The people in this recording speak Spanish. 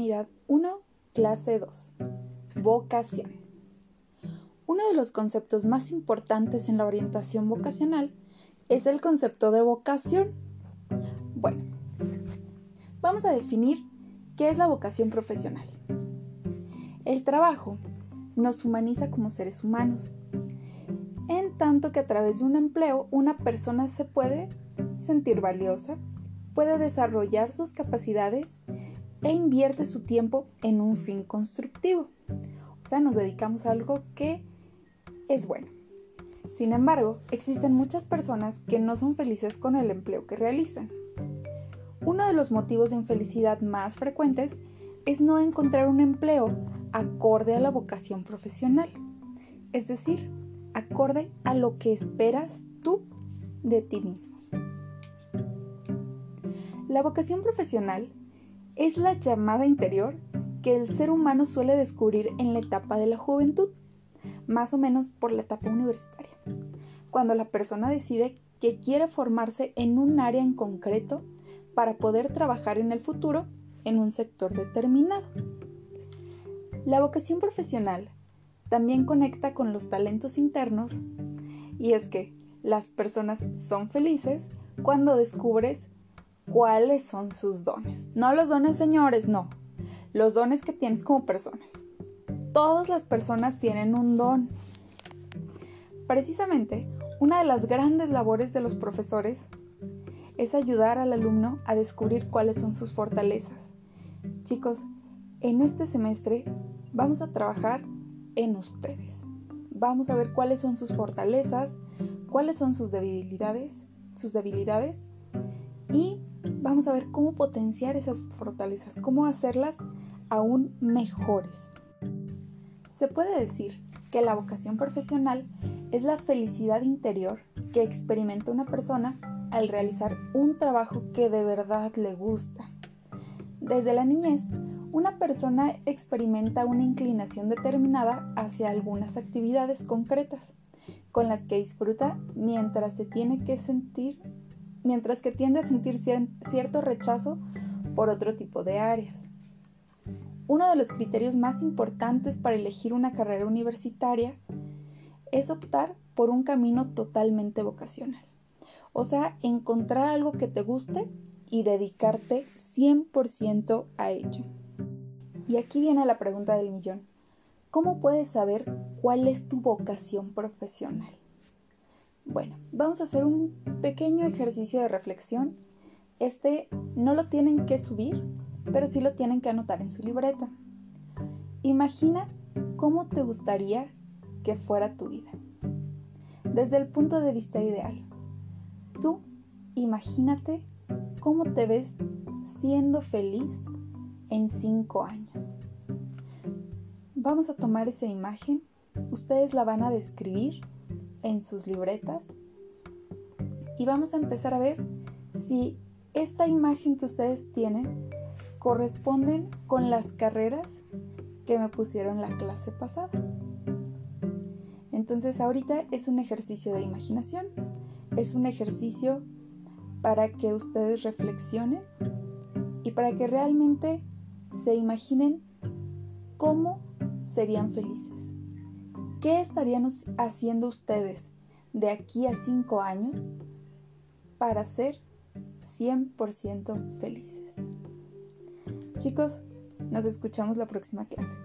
Unidad 1, clase 2. Vocación. Uno de los conceptos más importantes en la orientación vocacional es el concepto de vocación. Bueno, vamos a definir qué es la vocación profesional. El trabajo nos humaniza como seres humanos, en tanto que a través de un empleo una persona se puede sentir valiosa, puede desarrollar sus capacidades e invierte su tiempo en un fin constructivo. O sea, nos dedicamos a algo que es bueno. Sin embargo, existen muchas personas que no son felices con el empleo que realizan. Uno de los motivos de infelicidad más frecuentes es no encontrar un empleo acorde a la vocación profesional, es decir, acorde a lo que esperas tú de ti mismo. La vocación profesional es la llamada interior que el ser humano suele descubrir en la etapa de la juventud, más o menos por la etapa universitaria, cuando la persona decide que quiere formarse en un área en concreto para poder trabajar en el futuro en un sector determinado. La vocación profesional también conecta con los talentos internos y es que las personas son felices cuando descubres cuáles son sus dones. No los dones señores, no. Los dones que tienes como personas. Todas las personas tienen un don. Precisamente, una de las grandes labores de los profesores es ayudar al alumno a descubrir cuáles son sus fortalezas. Chicos, en este semestre vamos a trabajar en ustedes. Vamos a ver cuáles son sus fortalezas, cuáles son sus debilidades, sus debilidades y vamos a ver cómo potenciar esas fortalezas, cómo hacerlas aún mejores. Se puede decir que la vocación profesional es la felicidad interior que experimenta una persona al realizar un trabajo que de verdad le gusta. Desde la niñez, una persona experimenta una inclinación determinada hacia algunas actividades concretas, con las que disfruta mientras se tiene que sentir mientras que tiende a sentir cierto rechazo por otro tipo de áreas. Uno de los criterios más importantes para elegir una carrera universitaria es optar por un camino totalmente vocacional. O sea, encontrar algo que te guste y dedicarte 100% a ello. Y aquí viene la pregunta del millón. ¿Cómo puedes saber cuál es tu vocación profesional? Bueno, vamos a hacer un pequeño ejercicio de reflexión. Este no lo tienen que subir, pero sí lo tienen que anotar en su libreta. Imagina cómo te gustaría que fuera tu vida. Desde el punto de vista ideal. Tú imagínate cómo te ves siendo feliz en cinco años. Vamos a tomar esa imagen, ustedes la van a describir en sus libretas y vamos a empezar a ver si esta imagen que ustedes tienen corresponden con las carreras que me pusieron la clase pasada. Entonces ahorita es un ejercicio de imaginación, es un ejercicio para que ustedes reflexionen y para que realmente se imaginen cómo serían felices. ¿Qué estarían haciendo ustedes de aquí a cinco años para ser 100% felices? Chicos, nos escuchamos la próxima clase.